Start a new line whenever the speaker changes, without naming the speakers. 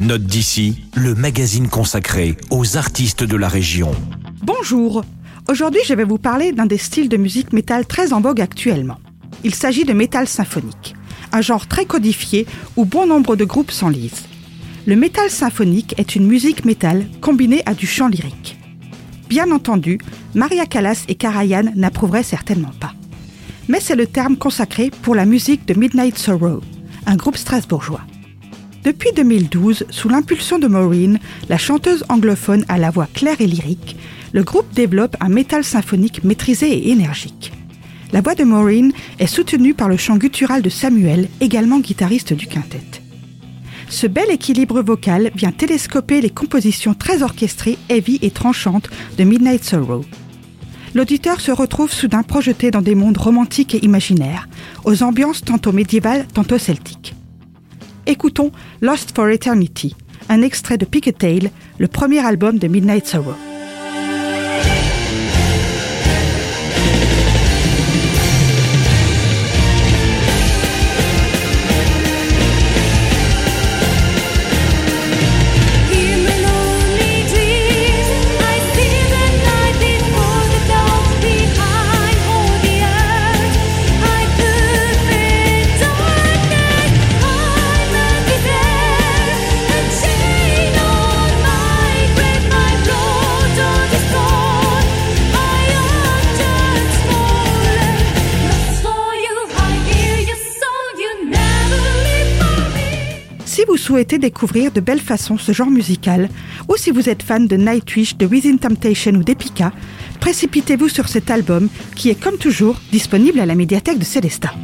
Note d'ici, le magazine consacré aux artistes de la région.
Bonjour Aujourd'hui, je vais vous parler d'un des styles de musique métal très en vogue actuellement. Il s'agit de métal symphonique, un genre très codifié où bon nombre de groupes s'enlisent. Le métal symphonique est une musique métal combinée à du chant lyrique. Bien entendu, Maria Callas et Karajan n'approuveraient certainement pas. Mais c'est le terme consacré pour la musique de Midnight Sorrow, un groupe strasbourgeois. Depuis 2012, sous l'impulsion de Maureen, la chanteuse anglophone à la voix claire et lyrique, le groupe développe un métal symphonique maîtrisé et énergique. La voix de Maureen est soutenue par le chant guttural de Samuel, également guitariste du quintet. Ce bel équilibre vocal vient télescoper les compositions très orchestrées, heavy et tranchantes de Midnight Sorrow. L'auditeur se retrouve soudain projeté dans des mondes romantiques et imaginaires, aux ambiances tantôt médiévales, tantôt celtiques. Écoutons Lost for Eternity, un extrait de Picketail, le premier album de Midnight Sorrow. Vous souhaitez découvrir de belles façons ce genre musical, ou si vous êtes fan de Nightwish, de Within Temptation ou d'Epica, précipitez-vous sur cet album qui est comme toujours disponible à la médiathèque de Célestat.